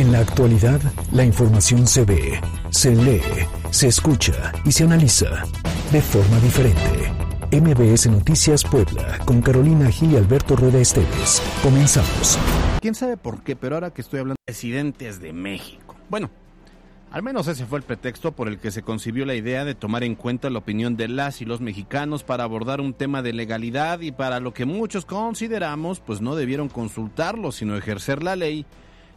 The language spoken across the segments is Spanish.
En la actualidad, la información se ve, se lee, se escucha y se analiza de forma diferente. MBS Noticias Puebla, con Carolina Gil y Alberto Rueda Esteves. Comenzamos. ¿Quién sabe por qué? Pero ahora que estoy hablando de presidentes de México. Bueno, al menos ese fue el pretexto por el que se concibió la idea de tomar en cuenta la opinión de las y los mexicanos para abordar un tema de legalidad y para lo que muchos consideramos pues no debieron consultarlo, sino ejercer la ley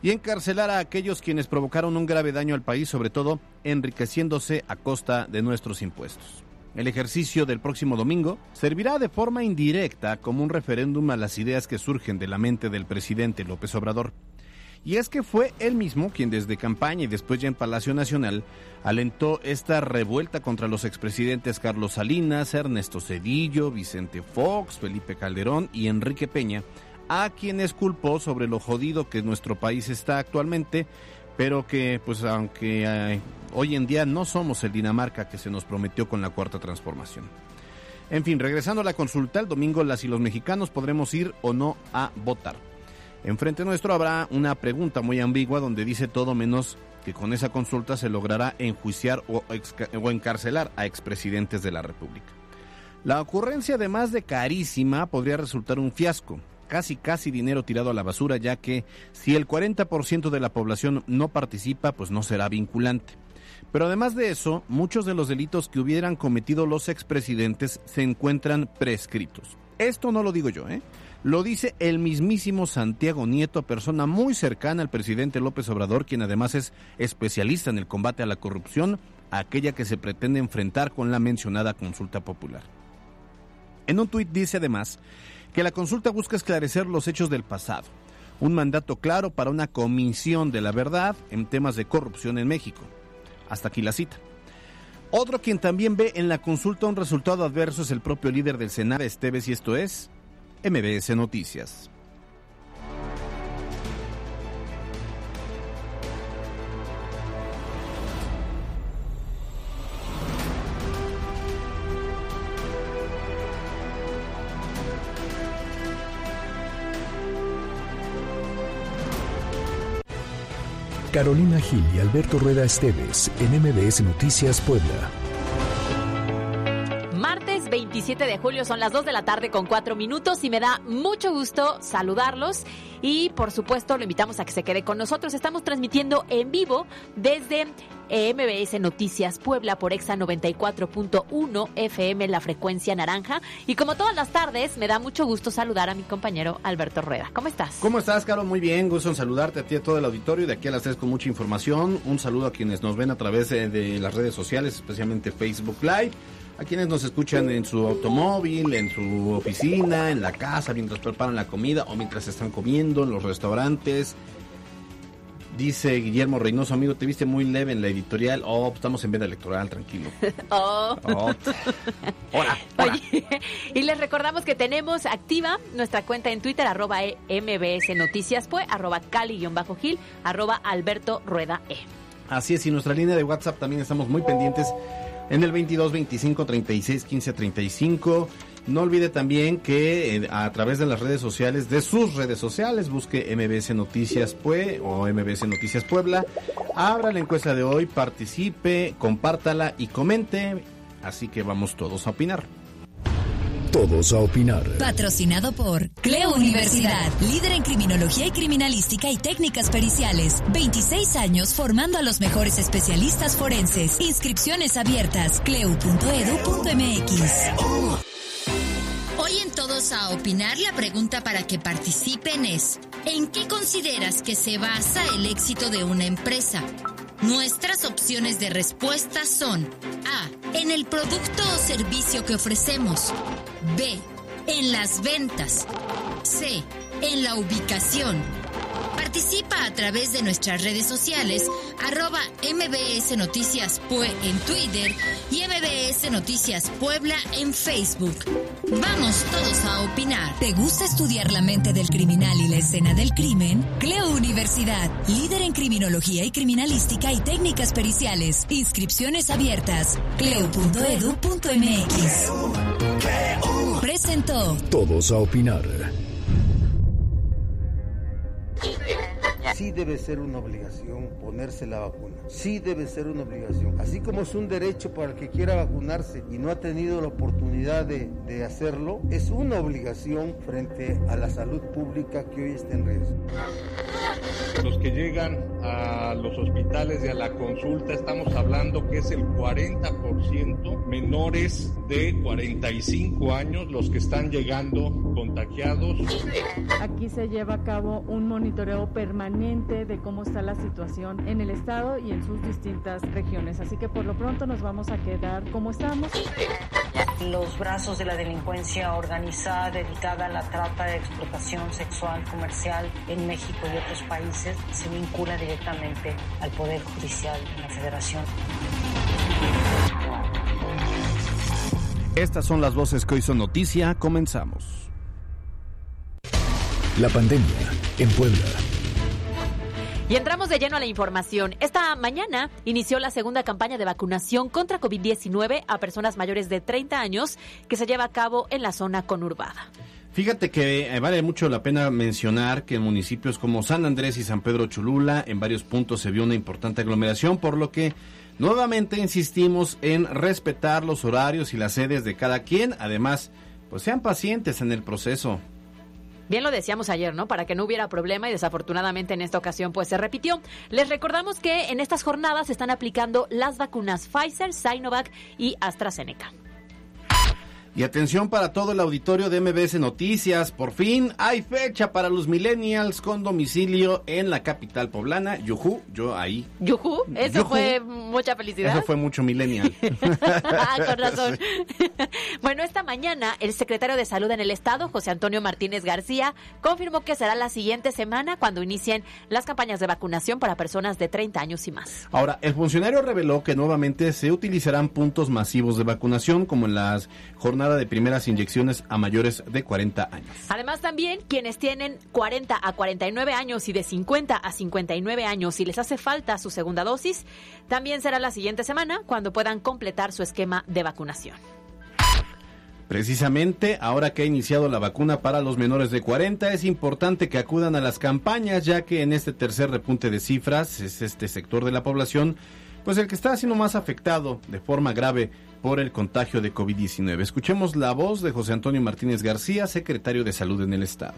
y encarcelar a aquellos quienes provocaron un grave daño al país, sobre todo enriqueciéndose a costa de nuestros impuestos. El ejercicio del próximo domingo servirá de forma indirecta como un referéndum a las ideas que surgen de la mente del presidente López Obrador. Y es que fue él mismo quien desde campaña y después ya en Palacio Nacional alentó esta revuelta contra los expresidentes Carlos Salinas, Ernesto Cedillo, Vicente Fox, Felipe Calderón y Enrique Peña, a quienes culpó sobre lo jodido que nuestro país está actualmente, pero que pues aunque eh, hoy en día no somos el Dinamarca que se nos prometió con la cuarta transformación. En fin, regresando a la consulta, el domingo las y los mexicanos podremos ir o no a votar. Enfrente nuestro habrá una pregunta muy ambigua donde dice todo menos que con esa consulta se logrará enjuiciar o, o encarcelar a expresidentes de la República. La ocurrencia, además de carísima, podría resultar un fiasco, casi casi dinero tirado a la basura, ya que si el 40% de la población no participa, pues no será vinculante. Pero además de eso, muchos de los delitos que hubieran cometido los expresidentes se encuentran prescritos. Esto no lo digo yo, ¿eh? Lo dice el mismísimo Santiago Nieto, persona muy cercana al presidente López Obrador, quien además es especialista en el combate a la corrupción, aquella que se pretende enfrentar con la mencionada consulta popular. En un tuit dice además que la consulta busca esclarecer los hechos del pasado, un mandato claro para una comisión de la verdad en temas de corrupción en México. Hasta aquí la cita. Otro quien también ve en la consulta un resultado adverso es el propio líder del Senado, Esteves, y esto es MBS Noticias. Carolina Gil y Alberto Rueda Esteves en MBS Noticias Puebla. Martes 27 de julio son las 2 de la tarde con 4 minutos y me da mucho gusto saludarlos y por supuesto lo invitamos a que se quede con nosotros. Estamos transmitiendo en vivo desde MBS Noticias Puebla por Exa 94.1 FM, la frecuencia naranja. Y como todas las tardes, me da mucho gusto saludar a mi compañero Alberto Rueda. ¿Cómo estás? ¿Cómo estás, Caro? Muy bien, gusto en saludarte a ti y a todo el auditorio. De aquí a las 3 con mucha información. Un saludo a quienes nos ven a través de, de las redes sociales, especialmente Facebook Live a quienes nos escuchan en su automóvil, en su oficina, en la casa, mientras preparan la comida o mientras están comiendo, en los restaurantes, Dice Guillermo Reynoso, amigo, te viste muy leve en la editorial. Oh, pues, estamos en veda electoral, tranquilo. Oh. oh. Oye, y les recordamos que tenemos activa nuestra cuenta en Twitter, arroba MBS Noticias, pues, arroba Cali-Gil, arroba Alberto Rueda E. Así es, y nuestra línea de WhatsApp también estamos muy pendientes en el 22 25 36 15 35. No olvide también que eh, a través de las redes sociales, de sus redes sociales, busque MBS Noticias Pue o MBS Noticias Puebla. Abra la encuesta de hoy, participe, compártala y comente. Así que vamos todos a opinar. Todos a opinar. Patrocinado por Cleo Universidad, líder en criminología y criminalística y técnicas periciales. 26 años formando a los mejores especialistas forenses. Inscripciones abiertas. cleu.edu.mx. Hoy en Todos a Opinar la pregunta para que participen es, ¿en qué consideras que se basa el éxito de una empresa? Nuestras opciones de respuesta son A. En el producto o servicio que ofrecemos. B. En las ventas. C. En la ubicación. Participa a través de nuestras redes sociales, arroba MBS Noticias Pue en Twitter y MBS Noticias Puebla en Facebook. Vamos todos a opinar. ¿Te gusta estudiar la mente del criminal y la escena del crimen? Cleo Universidad, líder en criminología y criminalística y técnicas periciales. Inscripciones abiertas. cleo.edu.mx. Presentó Todos a opinar. Sí debe ser una obligación ponerse la vacuna. Sí debe ser una obligación. Así como es un derecho para el que quiera vacunarse y no ha tenido la oportunidad de, de hacerlo, es una obligación frente a la salud pública que hoy está en riesgo. Los que llegan a los hospitales y a la consulta, estamos hablando que es el 40% menores de 45 años los que están llegando contagiados. Aquí se lleva a cabo un monitoreo permanente de cómo está la situación en el estado y en sus distintas regiones. Así que por lo pronto nos vamos a quedar como estamos. Los brazos de la delincuencia organizada dedicada a la trata de explotación sexual comercial en México y otros países se vincula directamente al Poder Judicial de la Federación. Estas son las voces que hoy son noticia. Comenzamos. La pandemia en Puebla. Y entramos de lleno a la información. Esta mañana inició la segunda campaña de vacunación contra COVID-19 a personas mayores de 30 años que se lleva a cabo en la zona conurbada. Fíjate que eh, vale mucho la pena mencionar que en municipios como San Andrés y San Pedro Cholula, en varios puntos se vio una importante aglomeración, por lo que nuevamente insistimos en respetar los horarios y las sedes de cada quien. Además, pues sean pacientes en el proceso. Bien lo decíamos ayer, ¿no? Para que no hubiera problema y desafortunadamente en esta ocasión pues se repitió. Les recordamos que en estas jornadas se están aplicando las vacunas Pfizer, Sinovac y AstraZeneca. Y atención para todo el auditorio de MBS Noticias. Por fin hay fecha para los millennials con domicilio en la capital poblana. Yuhu, yo ahí. Yuhu, eso Yujú. fue mucha felicidad. Eso fue mucho millennial. Con razón. bueno, esta mañana el secretario de Salud en el Estado, José Antonio Martínez García, confirmó que será la siguiente semana cuando inicien las campañas de vacunación para personas de 30 años y más. Ahora, el funcionario reveló que nuevamente se utilizarán puntos masivos de vacunación como en las jornadas de primeras inyecciones a mayores de 40 años. Además, también quienes tienen 40 a 49 años y de 50 a 59 años y les hace falta su segunda dosis, también será la siguiente semana cuando puedan completar su esquema de vacunación. Precisamente, ahora que ha iniciado la vacuna para los menores de 40, es importante que acudan a las campañas, ya que en este tercer repunte de cifras es este sector de la población, pues el que está siendo más afectado de forma grave por el contagio de COVID-19. Escuchemos la voz de José Antonio Martínez García, secretario de Salud en el Estado.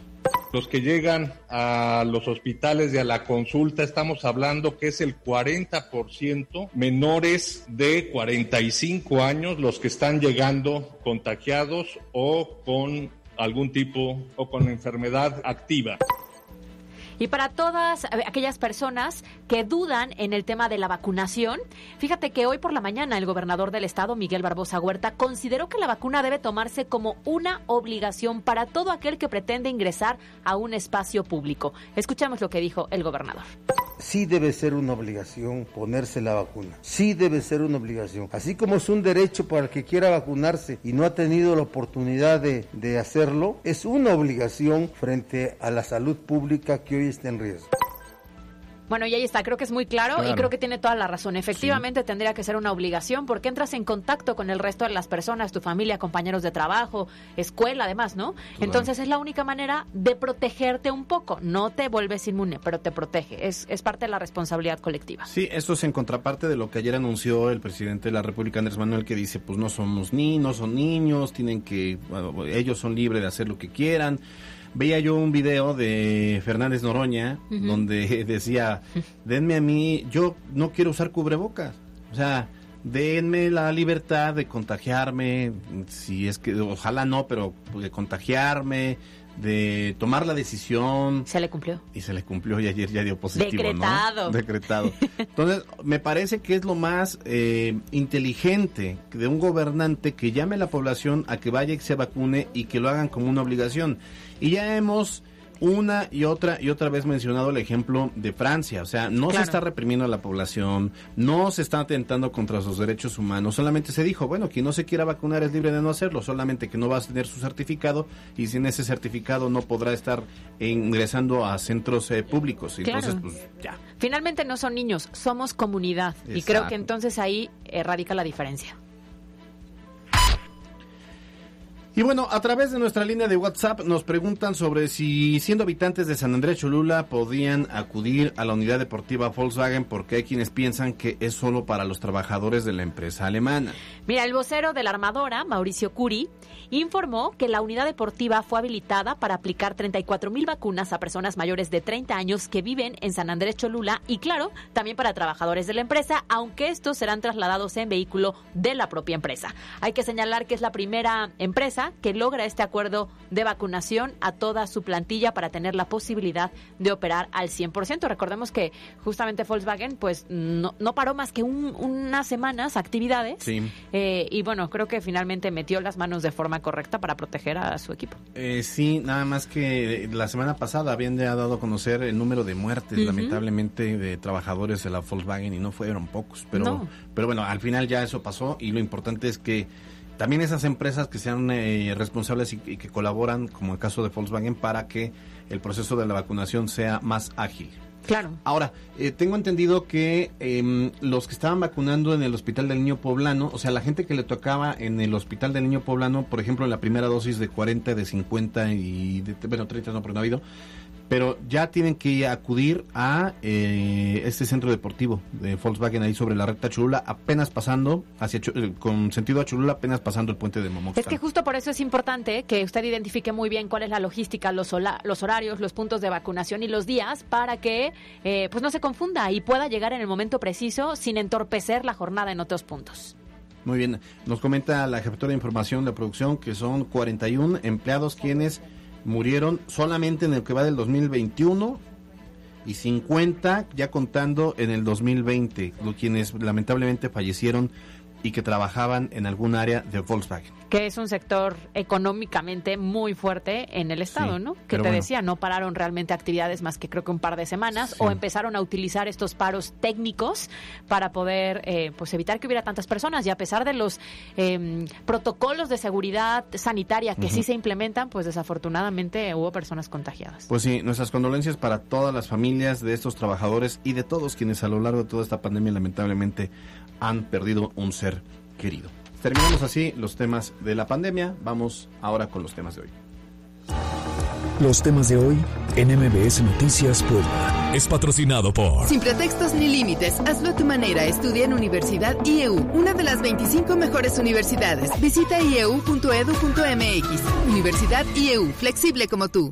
Los que llegan a los hospitales y a la consulta, estamos hablando que es el 40% menores de 45 años los que están llegando contagiados o con algún tipo o con enfermedad activa. Y para todas eh, aquellas personas que dudan en el tema de la vacunación, fíjate que hoy por la mañana el gobernador del estado, Miguel Barbosa Huerta, consideró que la vacuna debe tomarse como una obligación para todo aquel que pretende ingresar a un espacio público. Escuchamos lo que dijo el gobernador. Sí debe ser una obligación ponerse la vacuna. Sí debe ser una obligación. Así como es un derecho para el que quiera vacunarse y no ha tenido la oportunidad de, de hacerlo, es una obligación frente a la salud pública que hoy está en riesgo. Bueno, y ahí está, creo que es muy claro, Claro. y creo que tiene toda la razón. Efectivamente tendría que ser una obligación porque entras en contacto con el resto de las personas, tu familia, compañeros de trabajo, escuela, además, ¿no? Entonces es la única manera de protegerte un poco. No te vuelves inmune, pero te protege. Es, es parte de la responsabilidad colectiva. Sí, esto es en contraparte de lo que ayer anunció el presidente de la República, Andrés Manuel, que dice, pues no somos ni, no son niños, tienen que, bueno, ellos son libres de hacer lo que quieran. Veía yo un video de Fernández Noroña donde decía, denme a mí, yo no quiero usar cubrebocas. O sea, denme la libertad de contagiarme, si es que, ojalá no, pero de contagiarme, de tomar la decisión. Se le cumplió. Y se le cumplió y ayer ya dio positivo, Decretado. ¿no? Decretado. Entonces, me parece que es lo más eh, inteligente de un gobernante que llame a la población a que vaya y se vacune y que lo hagan como una obligación. Y ya hemos una y otra y otra vez mencionado el ejemplo de Francia. O sea, no se está reprimiendo a la población, no se está atentando contra sus derechos humanos. Solamente se dijo, bueno, quien no se quiera vacunar es libre de no hacerlo, solamente que no va a tener su certificado y sin ese certificado no podrá estar ingresando a centros eh, públicos. Entonces, Claro. pues ya. Finalmente no son niños, somos comunidad. Y creo que entonces ahí eh, radica la diferencia. Y bueno, a través de nuestra línea de WhatsApp nos preguntan sobre si siendo habitantes de San Andrés Cholula podían acudir a la unidad deportiva Volkswagen porque hay quienes piensan que es solo para los trabajadores de la empresa alemana. Mira, el vocero de la armadora, Mauricio Curi, informó que la unidad deportiva fue habilitada para aplicar 34 mil vacunas a personas mayores de 30 años que viven en San Andrés Cholula y claro, también para trabajadores de la empresa, aunque estos serán trasladados en vehículo de la propia empresa. Hay que señalar que es la primera empresa que logra este acuerdo de vacunación a toda su plantilla para tener la posibilidad de operar al 100%. Recordemos que justamente Volkswagen pues no, paró más que unas semanas actividades eh, y bueno, creo que finalmente metió las manos de forma correcta para proteger a su equipo. Eh, sí, nada más que la semana pasada habían dado a conocer el número de muertes, lamentablemente, de trabajadores de la Volkswagen y no fueron pocos, pero, pero bueno, al final ya eso pasó y lo importante es que también esas empresas que sean eh, responsables y, que colaboran, como el caso de Volkswagen, para que el proceso de la vacunación sea más ágil. Claro. Ahora, eh, tengo entendido que em, los que estaban vacunando en el Hospital del Niño Poblano, o sea, la gente que le tocaba en el Hospital del Niño Poblano, por ejemplo, en la primera dosis de 40, de 50 y, de, bueno, 30 no, pero no ha habido, pero ya tienen que acudir a eh, este centro deportivo de Volkswagen ahí sobre la recta Chulula, apenas pasando hacia eh, con sentido a Chulula, apenas pasando el puente de Momoxpan. Es que justo por eso es importante que usted identifique muy bien cuál es la logística, los, los horarios, los puntos de vacunación y los días para que eh, pues no se confunda y pueda llegar en el momento preciso sin entorpecer la jornada en otros puntos. Muy bien, nos comenta la jefatura de información de producción que son 41 empleados quienes murieron solamente en el que va del 2021 y 50 ya contando en el 2020, quienes lamentablemente fallecieron y que trabajaban en algún área de Volkswagen que es un sector económicamente muy fuerte en el Estado, ¿no? Que te decía, no pararon realmente actividades más que creo que un par de semanas o empezaron a utilizar estos paros técnicos para poder eh, pues evitar que hubiera tantas personas y a pesar de los em, protocolos de seguridad sanitaria que sí se implementan, pues desafortunadamente hubo personas contagiadas. Pues sí, nuestras condolencias para todas las familias de estos trabajadores y de todos quienes a lo largo de toda esta pandemia lamentablemente han perdido un ser querido. Terminamos así los temas de la pandemia. Vamos ahora con los temas de hoy. Los temas de hoy en MBS Noticias Puebla. Es patrocinado por... Sin pretextos ni límites, hazlo a tu manera. Estudia en Universidad IEU, una de las 25 mejores universidades. Visita ieu.edu.mx. Universidad IEU, flexible como tú.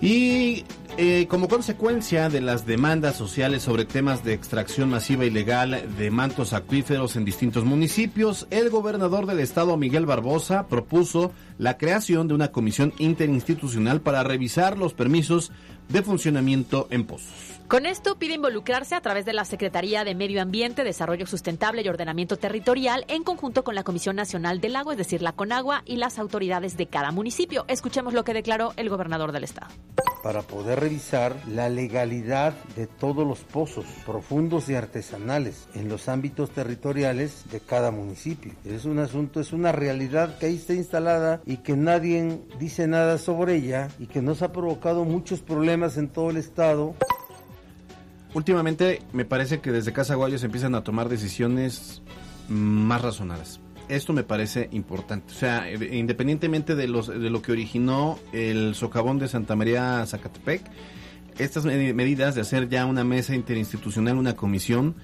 Y eh, como consecuencia de las demandas sociales sobre temas de extracción masiva ilegal de mantos acuíferos en distintos municipios, el gobernador del estado, Miguel Barbosa, propuso la creación de una comisión interinstitucional para revisar los permisos de funcionamiento en pozos. Con esto pide involucrarse a través de la Secretaría de Medio Ambiente, Desarrollo Sustentable y Ordenamiento Territorial en conjunto con la Comisión Nacional del Agua, es decir, la CONAGUA y las autoridades de cada municipio. Escuchemos lo que declaró el gobernador del estado. Para poder revisar la legalidad de todos los pozos profundos y artesanales en los ámbitos territoriales de cada municipio. Es un asunto, es una realidad que ahí está instalada y que nadie dice nada sobre ella y que nos ha provocado muchos problemas en todo el estado últimamente me parece que desde Casa Guayo se empiezan a tomar decisiones más razonadas. Esto me parece importante. O sea, independientemente de, los, de lo que originó el socavón de Santa María Zacatepec, estas medidas de hacer ya una mesa interinstitucional, una comisión,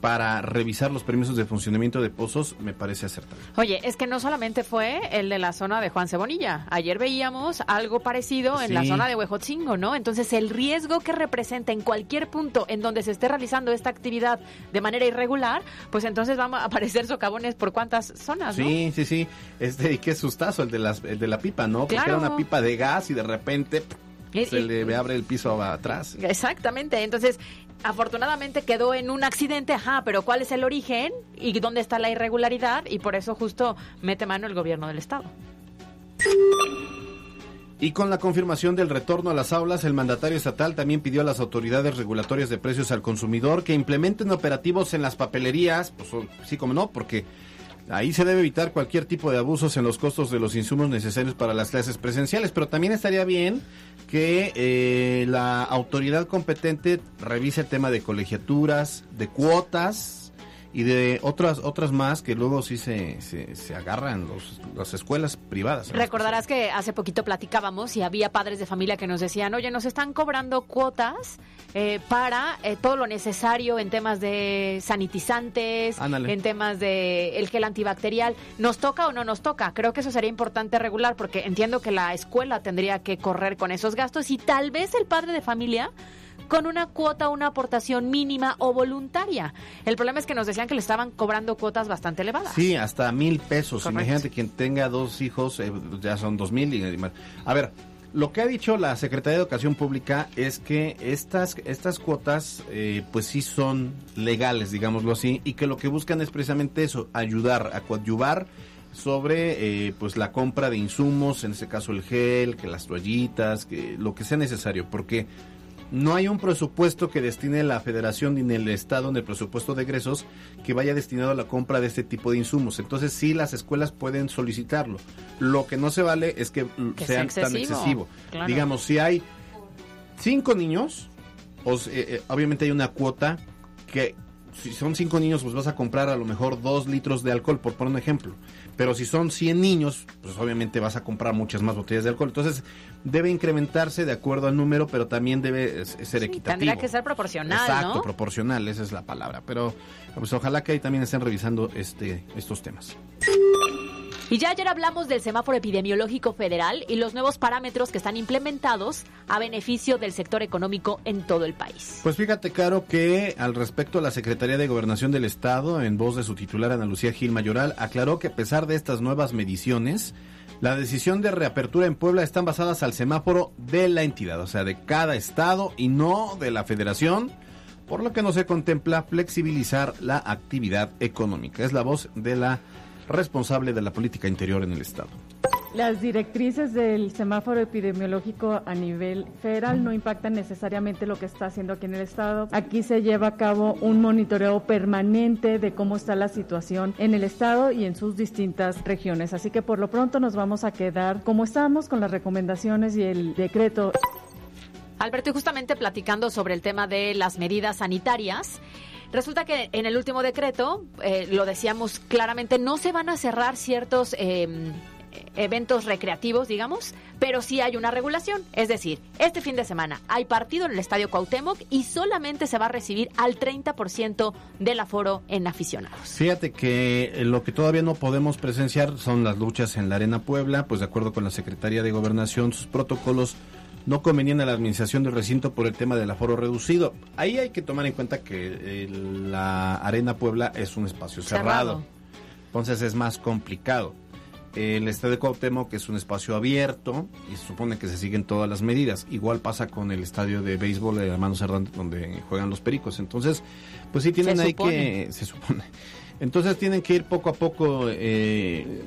para revisar los permisos de funcionamiento de pozos me parece acertado. Oye, es que no solamente fue el de la zona de Juan Cebonilla. Ayer veíamos algo parecido en la zona de Huejotzingo, ¿no? Entonces, el riesgo que representa en cualquier punto en donde se esté realizando esta actividad de manera irregular, pues entonces van a aparecer socavones por cuántas zonas, ¿no? Sí, sí, sí. Este, y qué sustazo el de, las, el de la pipa, ¿no? Porque era una pipa de gas y de repente se le abre el piso atrás. Exactamente. Entonces, afortunadamente quedó en un accidente, ajá, pero ¿cuál es el origen y dónde está la irregularidad? Y por eso justo mete mano el gobierno del Estado. Y con la confirmación del retorno a las aulas, el mandatario estatal también pidió a las autoridades regulatorias de precios al consumidor que implementen operativos en las papelerías, pues sí como no, porque Ahí se debe evitar cualquier tipo de abusos en los costos de los insumos necesarios para las clases presenciales, pero también estaría bien que eh, la autoridad competente revise el tema de colegiaturas, de cuotas y de otras otras más que luego sí se, se, se agarran los, las escuelas privadas. Recordarás que hace poquito platicábamos y había padres de familia que nos decían, oye, nos están cobrando cuotas eh, para eh, todo lo necesario en temas de sanitizantes, Ándale. en temas de el gel antibacterial. ¿Nos toca o no nos toca? Creo que eso sería importante regular porque entiendo que la escuela tendría que correr con esos gastos y tal vez el padre de familia con una cuota, una aportación mínima o voluntaria. El problema es que nos decían que le estaban cobrando cuotas bastante elevadas. Sí, hasta mil pesos. Imagínate quien tenga dos hijos, eh, ya son dos mil y. A ver, lo que ha dicho la Secretaría de Educación Pública es que estas, estas cuotas, eh, pues sí son legales, digámoslo así, y que lo que buscan es precisamente eso, ayudar a coadyuvar sobre eh, pues la compra de insumos, en este caso el gel, que las toallitas, que lo que sea necesario, porque no hay un presupuesto que destine la federación ni el estado en el presupuesto de egresos que vaya destinado a la compra de este tipo de insumos. Entonces sí las escuelas pueden solicitarlo. Lo que no se vale es que, Que sea tan excesivo, excesivo. claro. Digamos, si hay cinco niños, os- eh, eh, obviamente hay una cuota que si son cinco niños, pues vas a comprar a lo mejor dos litros de alcohol, por poner un ejemplo. Pero si son 100 niños, pues obviamente vas a comprar muchas más botellas de alcohol. Entonces, debe incrementarse de acuerdo al número, pero también debe eh, ser equitativo. Tendría que ser proporcional, Exacto, ¿no? proporcional, esa es la palabra. Pero pues ojalá que ahí también estén revisando este estos temas. Y ya ayer hablamos del semáforo epidemiológico federal y los nuevos parámetros que están implementados a beneficio del sector económico en todo el país. Pues fíjate, Caro, que al respecto la Secretaría de Gobernación del Estado, en voz de su titular Ana Lucía Gil Mayoral, aclaró que a pesar de estas nuevas mediciones, la decisión de reapertura en Puebla están basadas al semáforo de la entidad, o sea, de cada estado y no de la federación, por lo que no se contempla flexibilizar la actividad económica. Es la voz de la responsable de la política interior en el estado. Las directrices del semáforo epidemiológico a nivel federal no impactan necesariamente lo que está haciendo aquí en el estado. Aquí se lleva a cabo un monitoreo permanente de cómo está la situación en el estado y en sus distintas regiones. Así que por lo pronto nos vamos a quedar como estamos con las recomendaciones y el decreto. Alberto, y justamente platicando sobre el tema de las medidas sanitarias, resulta que en el último decreto, eh, lo decíamos claramente, no se van a cerrar ciertos eh, eventos recreativos, digamos, pero sí hay una regulación. Es decir, este fin de semana hay partido en el Estadio Cuauhtémoc y solamente se va a recibir al 30% del aforo en aficionados. Fíjate que eh, lo que todavía no podemos presenciar son las luchas en la Arena Puebla, pues de acuerdo con la Secretaría de Gobernación, sus protocolos no convenían a la administración del recinto por el tema del aforo reducido. Ahí hay que tomar en cuenta que la Arena Puebla es un espacio cerrado, Cerrado. entonces es más complicado. El Estadio Cuauhtémoc es un espacio abierto y se supone que se siguen todas las medidas. Igual pasa con el estadio de béisbol de Hermanos Hernández donde juegan los Pericos. Entonces, pues sí tienen ahí que se supone. Entonces tienen que ir poco a poco, eh,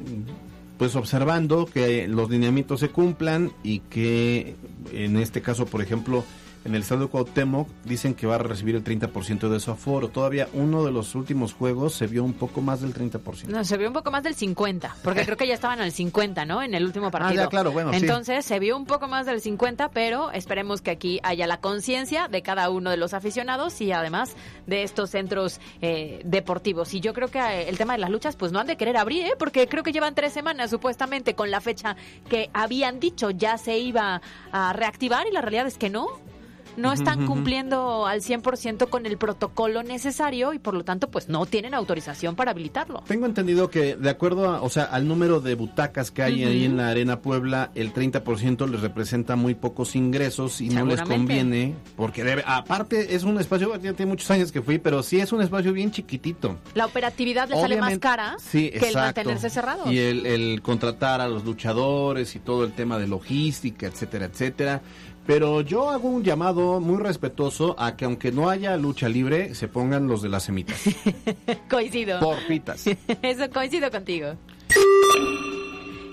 pues observando que los lineamientos se cumplan y que en este caso, por ejemplo, en el estadio Cuauhtémoc dicen que va a recibir el 30% de su aforo. Todavía uno de los últimos juegos se vio un poco más del 30%. No, se vio un poco más del 50, porque creo que ya estaban al 50, ¿no? En el último partido. Ah, ya, claro, bueno, sí. Entonces se vio un poco más del 50, pero esperemos que aquí haya la conciencia de cada uno de los aficionados y además de estos centros eh, deportivos. Y yo creo que eh, el tema de las luchas, pues no han de querer abrir, ¿eh? Porque creo que llevan tres semanas supuestamente con la fecha que habían dicho ya se iba a reactivar y la realidad es que no. No están cumpliendo al 100% con el protocolo necesario y por lo tanto pues no tienen autorización para habilitarlo. Tengo entendido que de acuerdo a, o sea, al número de butacas que hay ahí en la Arena Puebla, el 30% les representa muy pocos ingresos y no les conviene, porque debe, aparte es un espacio, ya tiene muchos años que fui, pero sí es un espacio bien chiquitito. La operatividad le sale más cara Sí, que el mantenerse cerrado. Y el, el contratar a los luchadores y todo el tema de logística, etcétera, etcétera. Pero yo hago un llamado muy respetuoso a que aunque no haya lucha libre, se pongan los de las semitas. Coincido. Porfitas. Eso coincido contigo.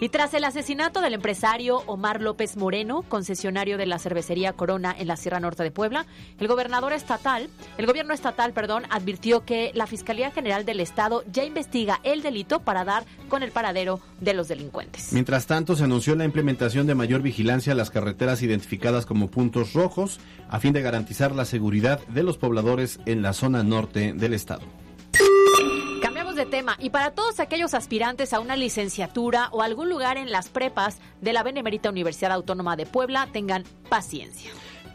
Y tras el asesinato del empresario Omar López Moreno, concesionario de la cervecería Corona en la Sierra Norte de Puebla, el gobernador estatal, el gobierno estatal, perdón, advirtió que la Fiscalía General del Estado ya investiga el delito para dar con el paradero de los delincuentes. Mientras tanto, se anunció la implementación de mayor vigilancia a las carreteras identificadas como puntos rojos a fin de garantizar la seguridad de los pobladores en la zona norte del estado. Tema y para todos aquellos aspirantes a una licenciatura o algún lugar en las prepas de la Benemérita Universidad Autónoma de Puebla, tengan paciencia.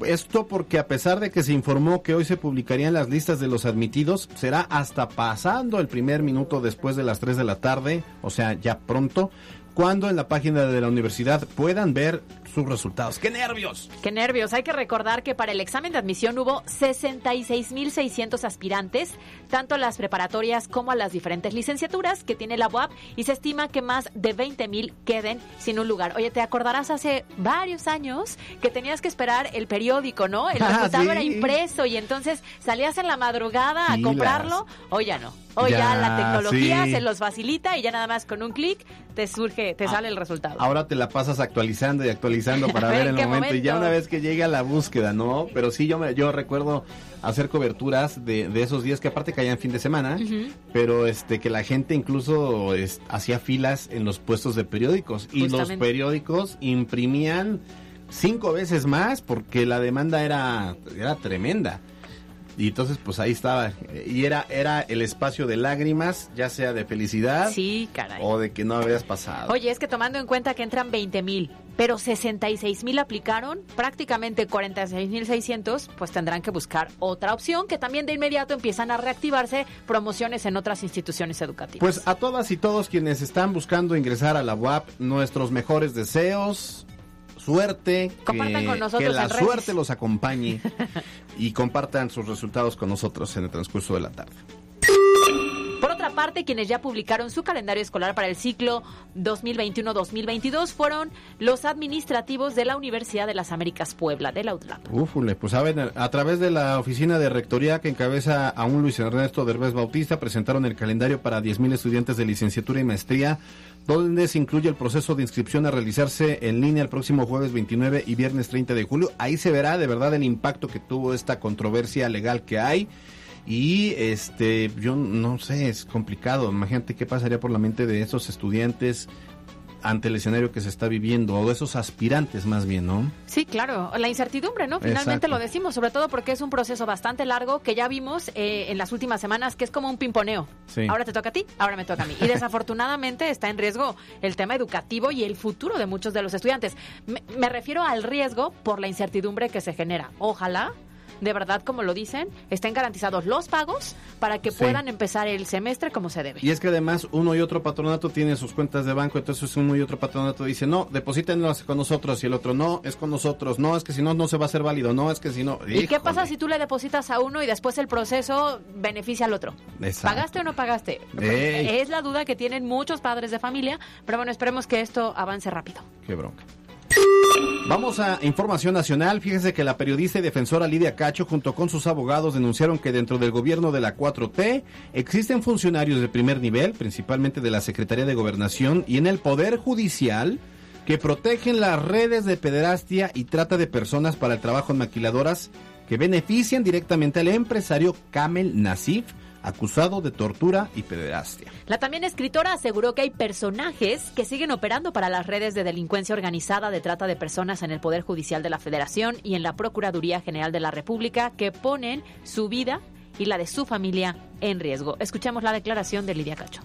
Esto porque a pesar de que se informó que hoy se publicarían las listas de los admitidos, será hasta pasando el primer minuto después de las 3 de la tarde, o sea, ya pronto, cuando en la página de la universidad puedan ver sus resultados. ¡Qué nervios! ¡Qué nervios! Hay que recordar que para el examen de admisión hubo 66.600 aspirantes, tanto a las preparatorias como a las diferentes licenciaturas que tiene la UAP, y se estima que más de 20.000 queden sin un lugar. Oye, te acordarás hace varios años que tenías que esperar el periódico, ¿no? El Ah, resultado sí. era impreso y entonces salías en la madrugada a comprarlo. Hoy ya no. Hoy ya, Ya, la tecnología sí. se los facilita y ya nada más con un clic te surge, Ah, te sale el resultado. Ahora te la pasas actualizando y actualizando para ver, ver ¿en el momento. Y ya una vez que llega la búsqueda, ¿no? Pero sí, yo me, yo recuerdo hacer coberturas de, de esos días que aparte caían fin de semana, pero este que la gente incluso es- hacía filas en los puestos de periódicos y los periódicos imprimían cinco veces más porque la demanda era, era tremenda. Y entonces pues ahí estaba y era era el espacio de lágrimas, ya sea de felicidad Sí, caray. o de que no habías pasado. Oye, es que tomando en cuenta que entran 20 mil, pero 66 mil aplicaron, prácticamente 46 mil 600, pues tendrán que buscar otra opción que también de inmediato empiezan a reactivarse promociones en otras instituciones educativas. Pues a todas y todos quienes están buscando ingresar a la UAP, nuestros mejores deseos, suerte, Compartan que, con nosotros que la suerte los acompañe y compartan sus resultados con nosotros en el transcurso de la tarde. Por otra parte, quienes ya publicaron su calendario escolar para el ciclo 2021-2022 fueron los administrativos de la Universidad de las Américas Puebla, de la UTLAP. Ufule, pues saben, a través de la oficina de rectoría que encabeza a un Luis Ernesto Derbez Bautista, presentaron el calendario para 10.000 estudiantes de licenciatura y maestría, donde se incluye el proceso de inscripción a realizarse en línea el próximo jueves 29 y viernes 30 de julio. Ahí se verá de verdad el impacto que tuvo esta controversia legal que hay. Y este, yo no sé, es complicado. Imagínate qué pasaría por la mente de esos estudiantes ante el escenario que se está viviendo, o de esos aspirantes más bien, ¿no? Sí, claro, la incertidumbre, ¿no? Finalmente Exacto. lo decimos, sobre todo porque es un proceso bastante largo que ya vimos eh, en las últimas semanas, que es como un pimponeo. Sí. Ahora te toca a ti, ahora me toca a mí. Y desafortunadamente está en riesgo el tema educativo y el futuro de muchos de los estudiantes. Me, me refiero al riesgo por la incertidumbre que se genera. Ojalá. De verdad, como lo dicen, estén garantizados los pagos para que Sí. puedan empezar el semestre como se debe. Y es que además uno y otro patronato tienen sus cuentas de banco, entonces uno y otro patronato dice, no, deposítenlas con nosotros, y el otro, no, es con nosotros, no, es que si no, no se va a hacer válido, no, es que si no... ¿Y qué pasa si tú le depositas a uno y después el proceso beneficia al otro? Exacto. ¿Pagaste o no pagaste? Ey. Es la duda que tienen muchos padres de familia, pero bueno, esperemos que esto avance rápido. Qué bronca. Vamos a información nacional. Fíjese que la periodista y defensora Lidia Cacho, junto con sus abogados, denunciaron que dentro del gobierno de la 4T existen funcionarios de primer nivel, principalmente de la Secretaría de Gobernación y en el Poder Judicial, que protegen las redes de pederastia y trata de personas para el trabajo en maquiladoras que benefician directamente al empresario Kamel Nasif, acusado de tortura y pederastia. La también escritora aseguró que hay personajes que siguen operando para las redes de delincuencia organizada de trata de personas en el Poder Judicial de la Federación y en la Procuraduría General de la República que ponen su vida y la de su familia en riesgo. Escuchemos la declaración de Lidia Cacho.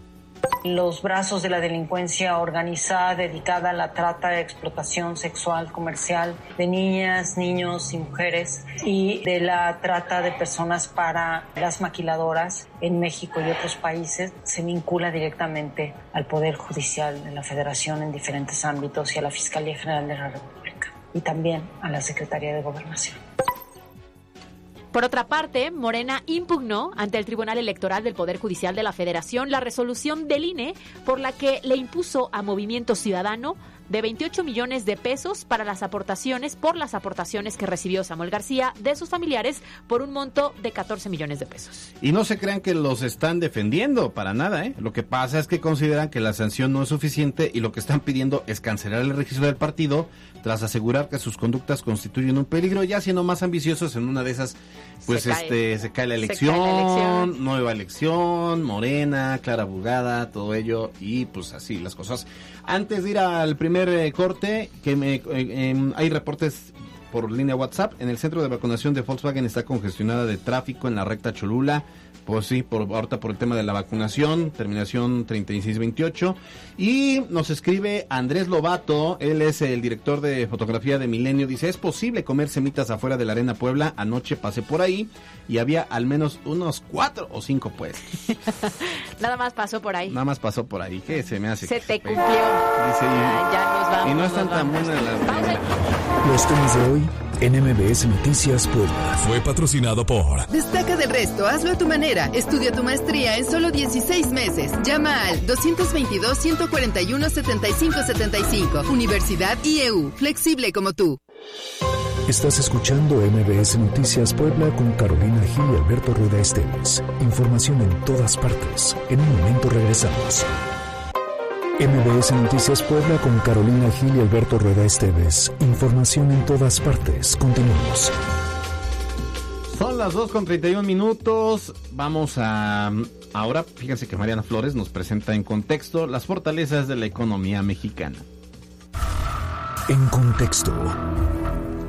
Los brazos de la delincuencia organizada dedicada a la trata de explotación sexual comercial de niñas, niños y mujeres y de la trata de personas para las maquiladoras en México y otros países se vincula directamente al Poder Judicial de la Federación en diferentes ámbitos y a la Fiscalía General de la República y también a la Secretaría de Gobernación. Por otra parte, Morena impugnó ante el Tribunal Electoral del Poder Judicial de la Federación la resolución del INE por la que le impuso a Movimiento Ciudadano de 28 millones de pesos para las aportaciones por las aportaciones que recibió Samuel García de sus familiares por un monto de 14 millones de pesos. Y no se crean que los están defendiendo para nada, ¿eh? Lo que pasa es que consideran que la sanción no es suficiente y lo que están pidiendo es cancelar el registro del partido tras asegurar que sus conductas constituyen un peligro, ya siendo más ambiciosos en una de esas, pues Se cae. este, se cae la Se elección, cae la elección. nueva elección, Morena, Clara Bugada, todo ello y pues así las cosas. Antes de ir al primer eh, corte, que me, eh, em, hay reportes por línea WhatsApp. En el centro de vacunación de Volkswagen está congestionada de tráfico en la recta Cholula. Pues sí, por, ahorita por el tema de la vacunación, terminación 3628. Y nos escribe Andrés Lobato, él es el director de fotografía de Milenio. Dice, ¿es posible comer semitas afuera de la Arena Puebla? Anoche pasé por ahí y había al menos unos cuatro o cinco pues. Nada más pasó por ahí. Nada más pasó por ahí. ¿Qué se me hace? Se te cumplió. Dice, y, ya nos vamos. Y no están tan buenas las... Los temas de hoy en MBS Noticias Puebla. Fue patrocinado por... Destaca del resto, hazlo a tu manera. Estudia tu maestría en solo 16 meses. Llama al 222-141-7575. Universidad IEU. Flexible como tú. Estás escuchando MBS Noticias Puebla con Carolina Gil y Alberto Rueda Esteves. Información en todas partes. En un momento regresamos. MBS Noticias Puebla con Carolina Gil y Alberto Rueda Esteves. Información en todas partes. Continuamos. Son las 2 con 31 minutos. Vamos a. Ahora, fíjense que Mariana Flores nos presenta en contexto las fortalezas de la economía mexicana. En contexto.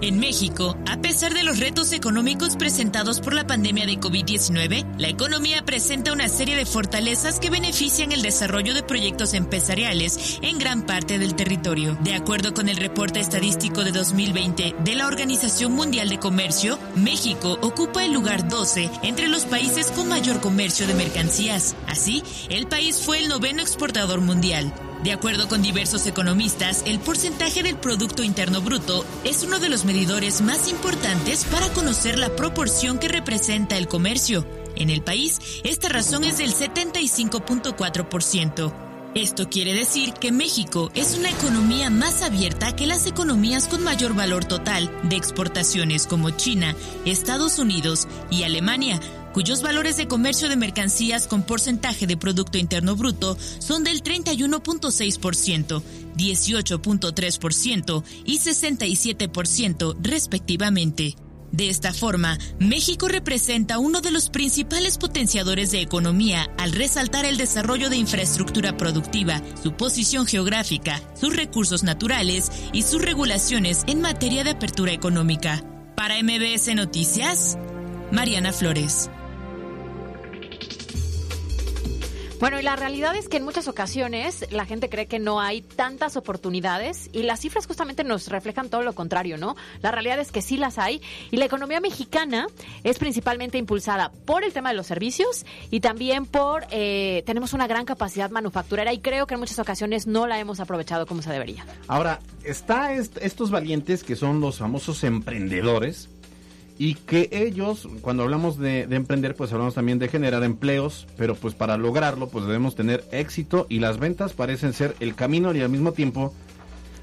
En México, a pesar de los retos económicos presentados por la pandemia de COVID-19, la economía presenta una serie de fortalezas que benefician el desarrollo de proyectos empresariales en gran parte del territorio. De acuerdo con el reporte estadístico de 2020 de la Organización Mundial de Comercio, México ocupa el lugar 12 entre los países con mayor comercio de mercancías. Así, el país fue el noveno exportador mundial. De acuerdo con diversos economistas, el porcentaje del Producto Interno Bruto es uno de los medidores más importantes para conocer la proporción que representa el comercio. En el país, esta razón es del 75.4%. Esto quiere decir que México es una economía más abierta que las economías con mayor valor total de exportaciones como China, Estados Unidos y Alemania, cuyos valores de comercio de mercancías con porcentaje de Producto Interno Bruto son del 31.6%, 18.3% y 67% respectivamente. De esta forma, México representa uno de los principales potenciadores de economía al resaltar el desarrollo de infraestructura productiva, su posición geográfica, sus recursos naturales y sus regulaciones en materia de apertura económica. Para MBS Noticias, Mariana Flores. Bueno, y la realidad es que en muchas ocasiones la gente cree que no hay tantas oportunidades y las cifras justamente nos reflejan todo lo contrario, ¿no? La realidad es que sí las hay y la economía mexicana es principalmente impulsada por el tema de los servicios y también por, eh, tenemos una gran capacidad manufacturera y creo que en muchas ocasiones no la hemos aprovechado como se debería. Ahora, está estos valientes que son los famosos emprendedores y que ellos, cuando hablamos de, emprender, pues hablamos también de generar empleos, pero pues para lograrlo, pues debemos tener éxito y las ventas parecen ser el camino y al mismo tiempo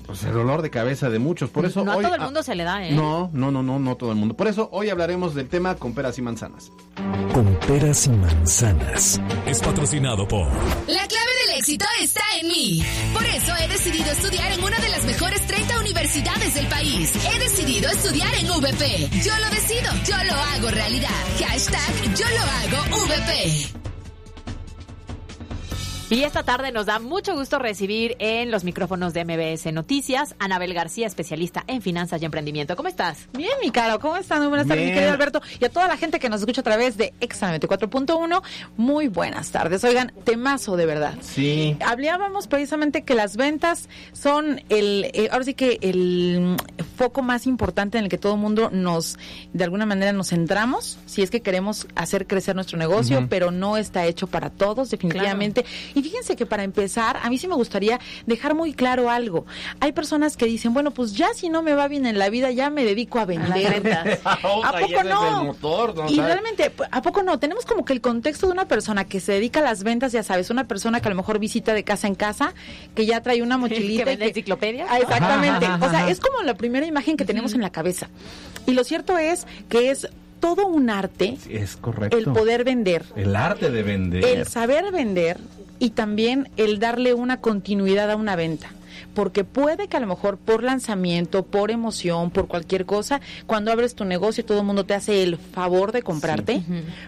pues el dolor de cabeza de muchos. Por eso no a todo el mundo se le da, ¿eh? No, no, no, no, no todo el mundo. Por eso hoy hablaremos del tema con peras y manzanas. Con peras y manzanas. Es patrocinado por. La clave del éxito está en mí. Por eso he decidido estudiar en una de las mejores 30 universidades del país. He decidido estudiar en VP. Yo lo decido, yo lo hago realidad. Hashtag yo lo hago VP. Y esta tarde nos da mucho gusto recibir en los micrófonos de MBS Noticias Anabel García, especialista en finanzas y emprendimiento. ¿Cómo estás? Bien, mi caro, ¿cómo están? Muy buenas tardes, mi querido Alberto. Y a toda la gente que nos escucha a través de Exa 94.1, muy buenas tardes. Oigan, temazo de verdad. Sí. Hablábamos precisamente que las ventas son el, eh, ahora sí que el foco más importante en el que todo el mundo nos, de alguna manera, nos centramos, si es que queremos hacer crecer nuestro negocio, pero no está hecho para todos, definitivamente. Y fíjense que para empezar, a mí sí me gustaría dejar muy claro algo. Hay personas que dicen, bueno, pues ya si no me va bien en la vida, ya me dedico a vender. ¿A poco no? y realmente, ¿a poco no? Tenemos como que el contexto de una persona que se dedica a las ventas, ya sabes, una persona que a lo mejor visita de casa en casa, que ya trae una mochilita. ¿Que vende enciclopedia? Ah, exactamente. o sea, es como la primera imagen que tenemos en la cabeza. Y lo cierto es que es todo un arte. es correcto. El poder vender. El arte de vender. El saber vender y también el darle una continuidad a una venta. Porque puede que a lo mejor por lanzamiento, por emoción, por cualquier cosa, cuando abres tu negocio todo el mundo te hace el favor de comprarte,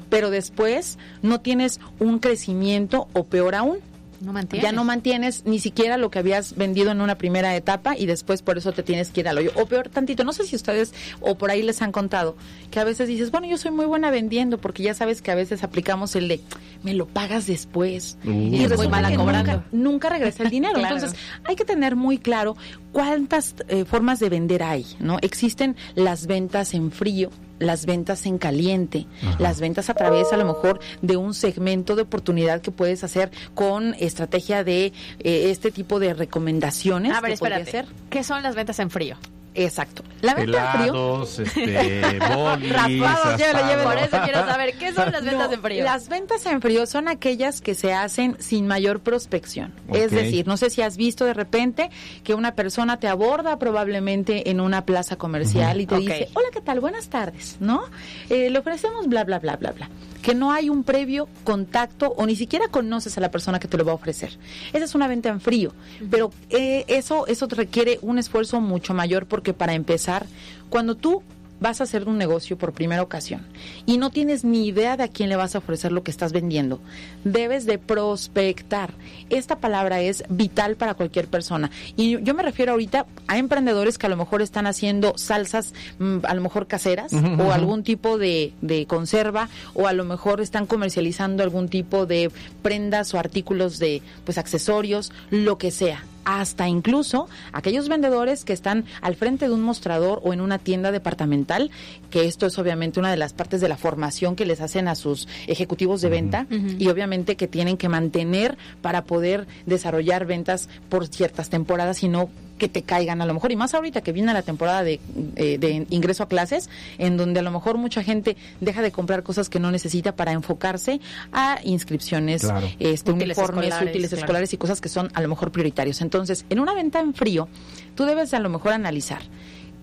pero después no tienes un crecimiento o peor aún, No mantienes. Ya no mantienes ni siquiera lo que habías vendido en una primera etapa y después por eso te tienes que ir al hoyo. O peor tantito, no sé si ustedes o por ahí les han contado que a veces dices, bueno, yo soy muy buena vendiendo porque ya sabes que a veces aplicamos el de, me lo pagas después. Uh, y muy resulta mala que cobrando. Nunca, nunca regresa el dinero. Claro. Entonces hay que tener muy claro cuántas eh, formas de vender hay, ¿no? Existen las ventas en frío, las ventas en caliente, las ventas a través a lo mejor de un segmento de oportunidad que puedes hacer con estrategia de eh, este tipo de recomendaciones. A ver, que podría espérate. hacer. ¿Qué son las ventas en frío? Exacto. La venta en frío. Este, bolis, Raspados, llévele. asado. Por eso quiero saber, ¿qué son las ventas No, en frío? Las ventas en frío son aquellas que se hacen sin mayor prospección. Es decir, no sé si has visto de repente que una persona te aborda probablemente en una plaza comercial y te dice, hola, ¿qué tal? Buenas tardes, ¿no? Eh, le ofrecemos bla, bla, bla, bla, bla. Que no hay un previo contacto o ni siquiera conoces a la persona que te lo va a ofrecer. Esa es una venta en frío, pero eh, eso, eso requiere un esfuerzo mucho mayor porque para empezar, cuando tú vas a hacer un negocio por primera ocasión y no tienes ni idea de a quién le vas a ofrecer lo que estás vendiendo, debes de prospectar. Esta palabra es vital para cualquier persona. Y yo me refiero ahorita a emprendedores que a lo mejor están haciendo salsas, mm, a lo mejor caseras, o algún tipo de, de conserva, o a lo mejor están comercializando algún tipo de prendas o artículos de pues accesorios, lo que sea hasta incluso aquellos vendedores que están al frente de un mostrador o en una tienda departamental, que esto es obviamente una de las partes de la formación que les hacen a sus ejecutivos de venta y obviamente que tienen que mantener para poder desarrollar ventas por ciertas temporadas y no que te caigan a lo mejor y más ahorita que viene la temporada de, eh, de ingreso a clases en donde a lo mejor mucha gente deja de comprar cosas que no necesita para enfocarse a inscripciones Claro. este Útiles uniformes escolares, útiles claro. escolares y cosas que son a lo mejor prioritarios entonces en una venta en frío tú debes a lo mejor analizar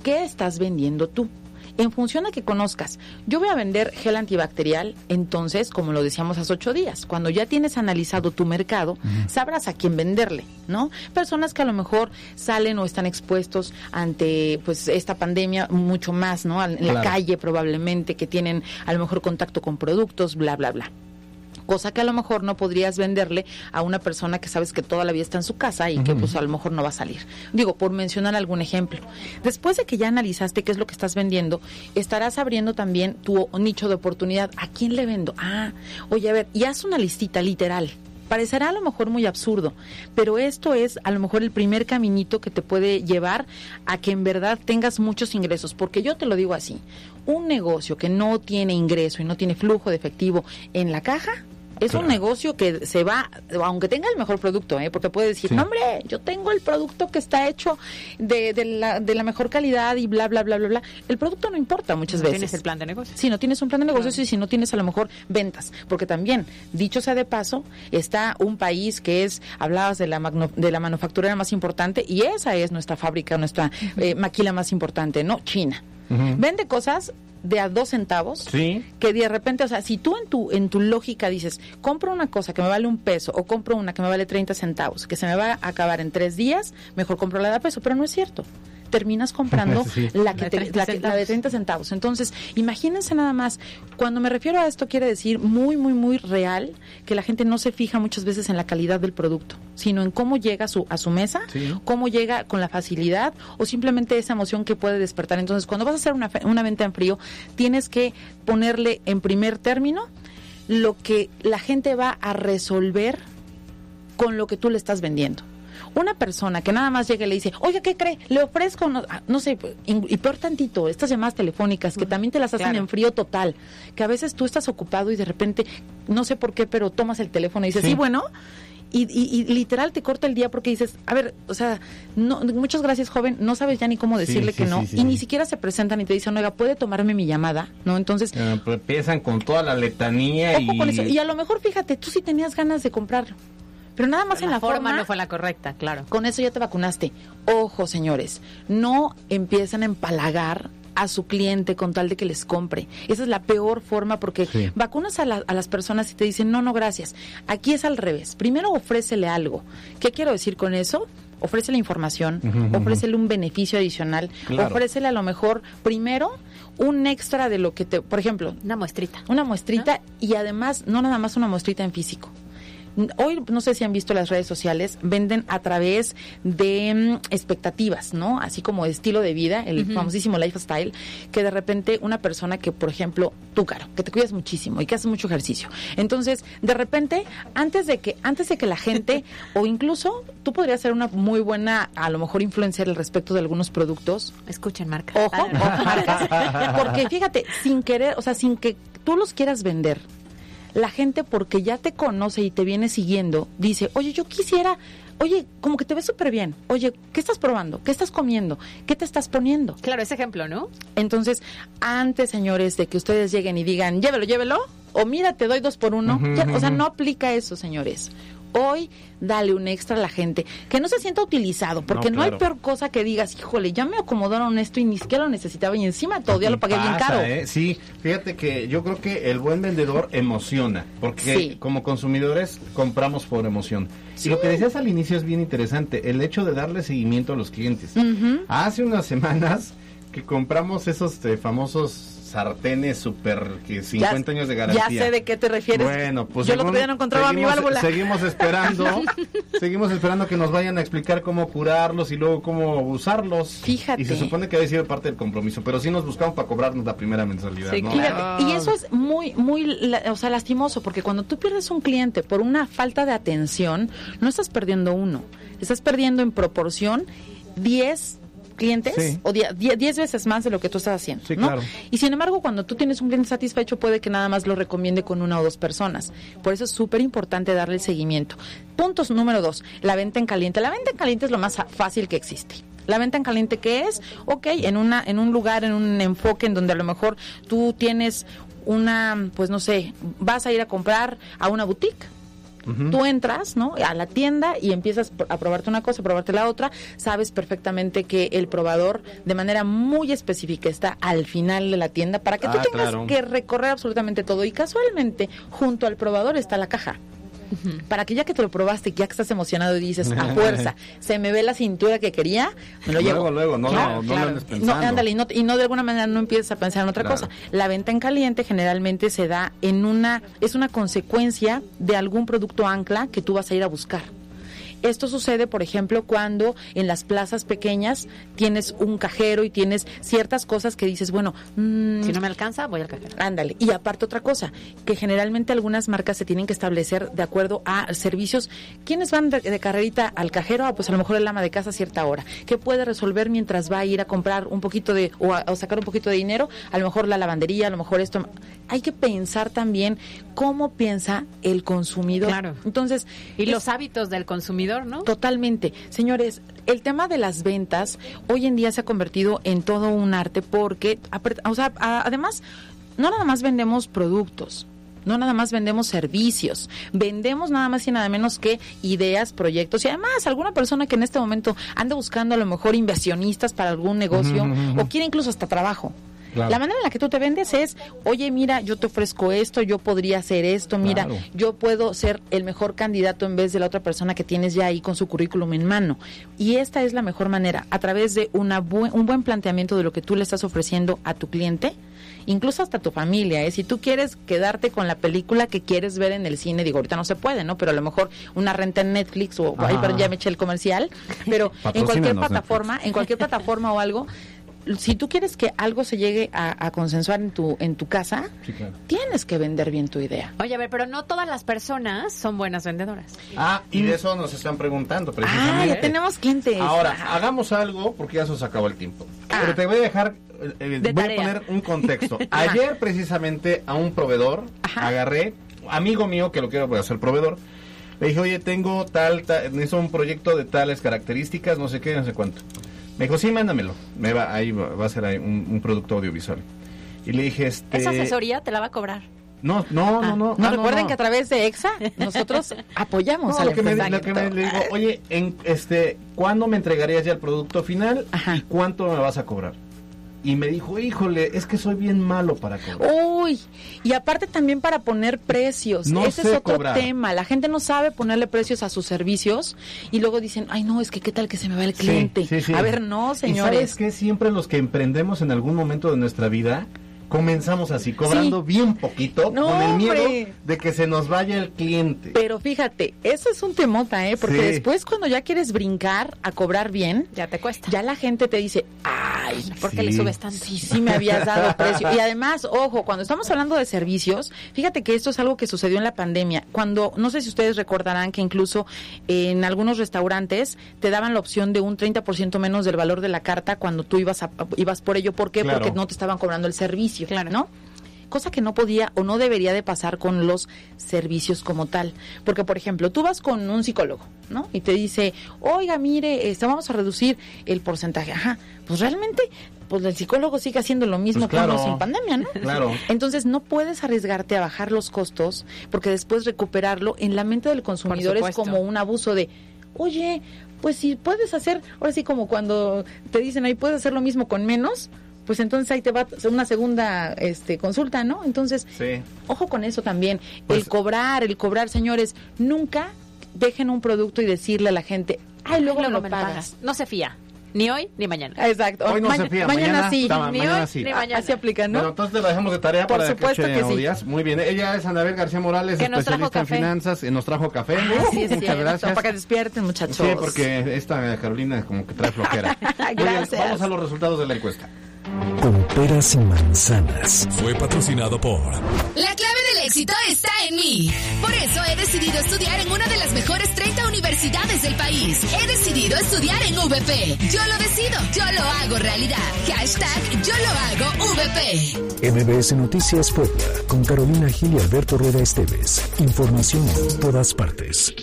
qué estás vendiendo tú en función a que conozcas, yo voy a vender gel antibacterial, entonces, como lo decíamos hace ocho días, cuando ya tienes analizado tu mercado, sabrás a quién venderle, ¿no? Personas que a lo mejor salen o están expuestos ante, pues, esta pandemia mucho más, ¿no? En la Claro. calle probablemente, que tienen a lo mejor contacto con productos, bla, bla, bla cosa que a lo mejor no podrías venderle a una persona que sabes que toda la vida está en su casa y que pues a lo mejor no va a salir. Digo, por mencionar algún ejemplo. Después de que ya analizaste qué es lo que estás vendiendo, estarás abriendo también tu nicho de oportunidad. ¿A quién le vendo? Ah, oye, a ver, y haz una listita literal. Parecerá a lo mejor muy absurdo, pero esto es a lo mejor el primer caminito que te puede llevar a que en verdad tengas muchos ingresos, porque yo te lo digo así, un negocio que no tiene ingreso y no tiene flujo de efectivo en la caja, es un negocio que se va, aunque tenga el mejor producto, ¿eh? porque puede decir, Sí. no hombre, yo tengo el producto que está hecho de, de la, de la mejor calidad y bla, bla, bla, bla, bla. El producto no importa muchas No veces. tienes el plan de negocio. Si no tienes un plan de negocios y si no tienes a lo mejor ventas. Porque también, dicho sea de paso, está un país que es, hablabas de la, magno- de la manufacturera más importante y esa es nuestra fábrica, nuestra eh, maquila más importante, ¿no? China. Vende cosas de a dos centavos Sí. que de repente, o sea, si tú en tu en tu lógica dices, compro una cosa que me vale un peso o compro una que me vale 30 centavos, que se me va a acabar en tres días, mejor compro la de a peso, pero no es cierto. Terminas comprando Sí. la, que La de te- 30 la, que- la de centavos. 30 centavos. Entonces, imagínense nada más, cuando me refiero a esto, quiere decir muy, muy, muy real que la gente no se fija muchas veces en la calidad del producto, sino en cómo llega a su, a su mesa, Sí. cómo llega con la facilidad o simplemente esa emoción que puede despertar. Entonces, cuando vas a hacer una, fe- una venta en frío, tienes que ponerle en primer término lo que la gente va a resolver con lo que tú le estás vendiendo. Una persona que nada más llega y le dice, oye, ¿qué cree? Le ofrezco, no, ah, no sé, y peor tantito, estas llamadas telefónicas que también te las hacen claro. en frío total, que a veces tú estás ocupado y de repente, no sé por qué, pero tomas el teléfono y dices, Sí. sí, bueno, y, y- y literal te corta el día porque dices, a ver, o sea, no, muchas gracias, joven, no sabes ya ni cómo decirle sí, que no, sí, y ni siquiera se presentan y te dicen, oiga, ¿puede tomarme mi llamada? ¿No? Entonces, Eh, pues empiezan con toda la letanía y... con eso. Y a lo mejor, fíjate, tú sí tenías ganas de comprarlo. Pero nada más en la, forma no fue la correcta, claro. Con eso ya te vacunaste. Ojo, señores, no empiecen a empalagar a su cliente con tal de que les compre. Esa es la peor forma porque Sí. vacunas a, la- a las personas y te dicen, no, no, gracias. Aquí es al revés. Primero ofrécele algo. ¿Qué quiero decir con eso? Ofrécele información, ujú. ofrécele un beneficio adicional, Claro. ofrécele a lo mejor primero un extra de lo que te, por ejemplo, Una muestrita. una muestrita y además no nada más una muestrita en físico hoy no sé si han visto las redes sociales, venden a través de mm, expectativas, ¿no? Así como estilo de vida, el famosísimo lifestyle, que de repente una persona que, por ejemplo, tú, Caro, que te cuidas muchísimo y que haces mucho ejercicio. Entonces, de repente, antes de que, antes de que la gente, o incluso tú podrías ser una muy buena, a lo mejor influencer al respecto de algunos productos. Escuchen, marca. Ojo, ojo, marcas. Porque fíjate, sin querer, o sea, sin que tú los quieras vender, la gente porque ya te conoce y te viene siguiendo, dice, oye, yo quisiera, oye, como que te ves súper bien, oye, ¿qué estás probando? ¿Qué estás comiendo? ¿Qué te estás poniendo? Claro, ese ejemplo, ¿no? Entonces, antes, señores, de que ustedes lleguen y digan, llévelo, llévelo, o mira, te doy dos por uno, ya, o sea, no aplica eso, señores. Hoy, dale un extra a la gente, que no se sienta utilizado, porque no, claro. hay peor cosa que digas, híjole, ya me acomodaron esto y ni siquiera lo necesitaba y encima todo, ya lo pagué bien Pasa, caro. ¿eh? Sí, fíjate que yo creo que el buen vendedor emociona, porque Sí. como consumidores compramos por emoción. Y lo que decías al inicio es bien interesante, el hecho de darle seguimiento a los clientes. Hace unas semanas que compramos esos eh, famosos sartenes super que 50 años de garantía. Ya sé de qué te refieres. Bueno, pues Yo según- día no encontraba mi seguimos- válvula. Seguimos esperando, seguimos esperando que nos vayan a explicar cómo curarlos y luego cómo usarlos. Fíjate. Y se supone que había sido parte del compromiso, pero sí nos buscamos para cobrarnos la primera mensualidad, ¿no? Fíjate, y eso es muy, muy, la- o sea, lastimoso, porque cuando tú pierdes un cliente por una falta de atención, no estás perdiendo uno, estás perdiendo en proporción 10 clientes Sí. o 10 veces más de lo que tú estás haciendo. Sí, ¿no? claro. Y sin embargo, cuando tú tienes un cliente satisfecho, puede que nada más lo recomiende con una o dos personas. Por eso es súper importante darle el seguimiento. Puntos número dos, la venta en caliente. La venta en caliente es lo más fácil que existe. La venta en caliente que es, ok, en una, en un lugar, en un enfoque en donde a lo mejor tú tienes una, pues no sé, vas a ir a comprar a una boutique. Tú entras, ¿no? A la tienda y empiezas a probarte una cosa, a probarte la otra. Sabes perfectamente que el probador, de manera muy específica, está al final de la tienda para que tú Ah, tengas claro. que recorrer absolutamente todo. Y casualmente, junto al probador está la caja. Para que ya que te lo probaste, ya que estás emocionado y dices, a fuerza, se me ve la cintura que quería, me lo llevo. Luego, luego, no, no, no lo andes No, ándale, y no, y no de alguna manera no empiezas a pensar en otra Claro. cosa. La venta en caliente generalmente se da en una, es una consecuencia de algún producto ancla que tú vas a ir a buscar. Esto sucede, por ejemplo, cuando en las plazas pequeñas tienes un cajero y tienes ciertas cosas que dices, bueno, mm, Si no me alcanza, voy al cajero. Ándale. Y aparte otra cosa, que generalmente algunas marcas se tienen que establecer de acuerdo a servicios. ¿Quiénes van de, de carrerita al cajero? Ah, pues a lo mejor el ama de casa a cierta hora. ¿Qué puede resolver mientras va a ir a comprar un poquito de, o, a- o sacar un poquito de dinero? A lo mejor la lavandería, a lo mejor esto. Hay que pensar también cómo piensa el consumidor. Claro. Entonces. Y es- los hábitos del consumidor, ¿no? Totalmente. Señores, el tema de las ventas hoy en día se ha convertido en todo un arte porque, o sea, además, no nada más vendemos productos. No nada más vendemos servicios, vendemos nada más y nada menos que ideas, proyectos y además alguna persona que en este momento anda buscando a lo mejor inversionistas para algún negocio o quiere incluso hasta trabajo. Claro. La manera en la que tú te vendes es, oye, mira, yo te ofrezco esto, yo podría hacer esto, mira, Claro. yo puedo ser el mejor candidato en vez de la otra persona que tienes ya ahí con su currículum en mano. Y esta es la mejor manera, a través de una un buen planteamiento de lo que tú le estás ofreciendo a tu cliente, incluso hasta tu familia. ¿eh? Si tú quieres quedarte con la película que quieres ver en el cine, digo, ahorita no se puede, ¿no? Pero a lo mejor una renta en Netflix o, ay, ya me eché el comercial, pero en cualquier plataforma, en cualquier plataforma o algo, si tú quieres que algo se llegue a, a consensuar en tu en tu casa, tienes que vender bien tu idea. Oye, a ver, pero no todas las personas son buenas vendedoras. Ah, y de eso nos están preguntando Ah, precisamente. ya tenemos clientes. Ahora, Ah. hagamos algo porque ya se nos acabó el tiempo. Pero te voy a dejar, eh, eh, De voy tarea. a poner un contexto. Ayer precisamente a un proveedor agarré, amigo mío que lo quiero pues, hacer proveedor, le dije, oye, tengo tal, tal, necesito un proyecto de tales características, no sé qué, no sé cuánto. Me dijo, sí, mándamelo. Me va, ahí va, va a ser ahí un, un producto audiovisual. Y le dije, este... Esa asesoría te la va a cobrar. No, no, no, no. No ah, recuerden que a través de EXA nosotros apoyamos No, al lo que, me, lo que me le digo, oye, en, este, ¿cuándo me entregarías ya el producto final y cuánto me vas a cobrar? Y me dijo, híjole, es que soy bien malo para cobrar. Uy, y aparte también para poner precios. No Ese es otro cobrar. tema. La gente no sabe ponerle precios a sus servicios y luego dicen, ay no, es que qué tal que se me va el cliente. Sí, sí, sí. A ver, no, ¿Y señores. sabes que siempre los que emprendemos en algún momento de nuestra vida comenzamos así, cobrando bien poquito, No, con el miedo hombre. de que se nos vaya el cliente. Pero fíjate, eso es un temota, ¿eh? Porque Sí. después cuando ya quieres brincar a cobrar bien, Ya te cuesta. ya la gente te dice, ay, ¿Por qué Sí. le subes tanto? Sí, sí me habías dado precio. Y además, ojo, cuando estamos hablando de servicios, fíjate que esto es algo que sucedió en la pandemia. Cuando, no sé si ustedes recordarán que incluso en algunos restaurantes te daban la opción de un 30% menos del valor de la carta cuando tú ibas, a- ibas por ello. ¿Por qué? Claro. Porque no te estaban cobrando el servicio, Claro. ¿no? Cosa que no podía o no debería de pasar con los servicios como tal. Porque, por ejemplo, tú vas con un psicólogo, ¿no? Y te dice, oiga, mire, este, vamos a reducir el porcentaje. Ajá, pues realmente, pues el psicólogo sigue haciendo lo mismo Pues claro. sin pandemia, ¿no? Claro. Entonces no puedes arriesgarte a bajar los costos porque después recuperarlo en la mente del consumidor es como un abuso de, oye, pues si puedes hacer, ahora sí como cuando te dicen ahí puedes hacer lo mismo con menos, pues entonces ahí te va una segunda este, consulta, ¿no? Entonces, Sí. ojo con eso también, Pues- el cobrar, el cobrar, señores, nunca dejen un producto y decirle a la gente, ay, luego, lo me pagas. No se fía. Ni hoy ni mañana. Exacto. Hoy no Ma- se fía, mañana, mañana sí. Ni mañana hoy sí. ni Ah, mañana. Así aplica, ¿no? Bueno, entonces te lo dejamos de tarea Por para supuesto que, que sí. Díaz. Muy bien. Ella es Anabel García Morales, Que nos trajo especialista en café. finanzas. y nos trajo café. Sí, es Muchas gracias. Para que despierten, muchachos. Sí, porque esta Carolina como que trae flojera. Muy bien, Gracias. vamos a los resultados de la encuesta. Peras y manzanas. Fue patrocinado por La clave del éxito está en mí. Por eso he decidido estudiar en una de las mejores 30 universidades del país. He decidido estudiar en VP. Yo lo decido, yo lo hago realidad. Hashtag yo lo hago VP. MBS Noticias Puebla. Con Carolina Gil y Alberto Rueda Esteves. Información en todas partes.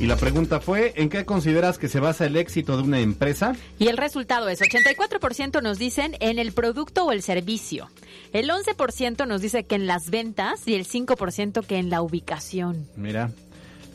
Y la pregunta fue, ¿en qué consideras que se basa el éxito de una empresa? Y el resultado es 84% nos dicen en el producto o el servicio. El 11% nos dice que en las ventas y el 5% que en la ubicación. Mira.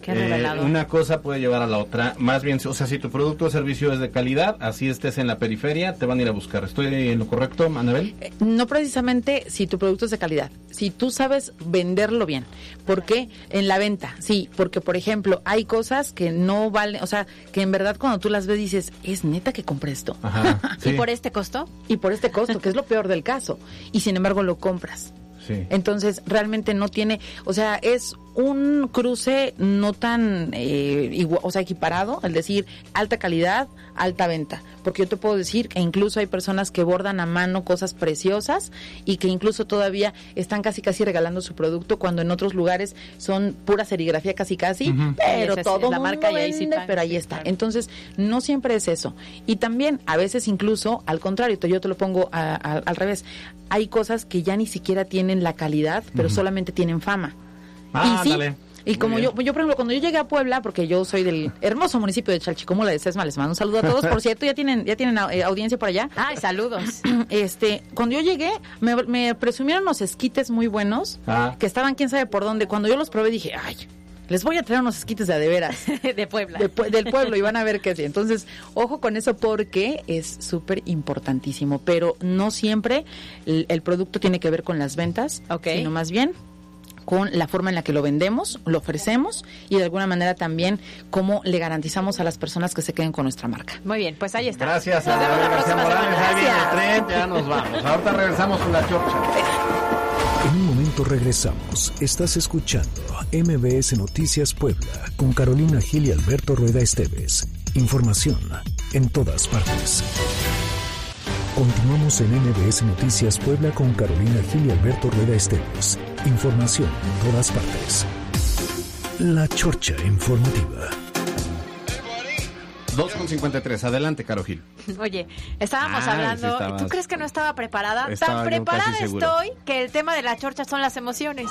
Eh, una cosa puede llevar a la otra. Más bien, o sea, si tu producto o servicio es de calidad, así estés en la periferia, te van a ir a buscar. ¿Estoy en lo correcto, Anabel? No precisamente si tu producto es de calidad, si tú sabes venderlo bien. ¿Por qué? En la venta, sí, porque por ejemplo hay cosas que no valen, o sea, que en verdad cuando tú las ves dices, es neta que compré esto. Ajá. ¿Y por este costo? Y por este costo, que es lo peor del caso. Y sin embargo lo compras. Sí. Entonces, realmente no tiene, o sea, es un cruce no tan, eh, o sea, equiparado, el decir alta calidad, alta venta. Porque yo te puedo decir que incluso hay personas que bordan a mano cosas preciosas y que incluso todavía están casi casi regalando su producto cuando en otros lugares son pura serigrafía casi casi, pero todo la mundo marca y ahí sí vende, pagan, pero ahí está. claro. Entonces, no siempre es eso. Y también, a veces incluso, al contrario, yo te lo pongo a- a- al revés. Hay cosas que ya ni siquiera tienen la calidad, pero solamente tienen fama. Ah, y sí, ándale. Y como yo, yo, por ejemplo, cuando yo llegué a Puebla, porque yo soy del hermoso municipio de Chalchicomula de Sesma, les mando un saludo a todos. Por cierto, ya tienen, ya tienen eh, audiencia por allá. Ay, saludos. Este, cuando yo llegué, me, me presumieron unos esquites muy buenos, Ah. que estaban quién sabe por dónde. Cuando yo los probé dije, ay, les voy a traer unos esquites de a de veras de Puebla. de del pueblo y van a ver que sí. Entonces, ojo con eso porque es súper importantísimo, pero no siempre el, el producto tiene que ver con las ventas, sino más bien con la forma en la que lo vendemos, lo ofrecemos y de alguna manera también cómo le garantizamos a las personas que se queden con nuestra marca. Muy bien, pues ahí está. Gracias, Nos vemos la Anabel García próxima Morales. semana. Ahí viene el Gracias. tren, ya nos vamos. Ahorita regresamos con la chorcha. En un momento regresamos. Estás escuchando MBS Noticias Puebla con Carolina Gil y Alberto Rueda Esteves. Información en todas partes. Continuamos en MBS Noticias Puebla con Carolina Gil y Alberto Rueda Esteves. Información en todas partes. La Chorcha Informativa. 2.53. Adelante, Caro Gil. Oye, estábamos Ah, hablando. sí estabas- ¿Tú crees que no estaba preparada? Estaba Tan preparada estoy que el tema de la chorcha son las emociones.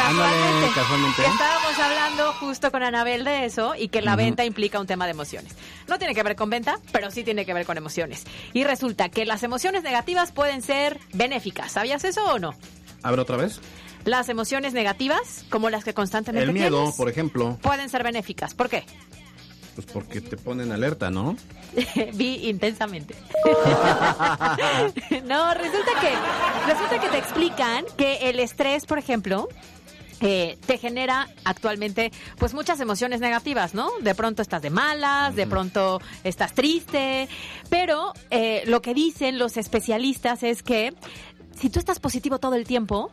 Ándale, Casualmente. casualmente. Que estábamos hablando justo con Anabel de eso y que la venta implica un tema de emociones. No tiene que ver con venta, pero sí tiene que ver con emociones. Y resulta que las emociones negativas pueden ser benéficas. ¿Sabías eso o no? A ver, otra vez. Las emociones negativas, como las que constantemente El miedo, tienes, por ejemplo. pueden ser benéficas. ¿Por qué? Pues porque te ponen alerta, ¿no? Vi intensamente. no, resulta que, resulta que te explican que el estrés, por ejemplo, eh, te genera actualmente pues muchas emociones negativas, ¿no? De pronto estás de malas, de pronto estás triste, pero eh, lo que dicen los especialistas es que si tú estás positivo todo el tiempo,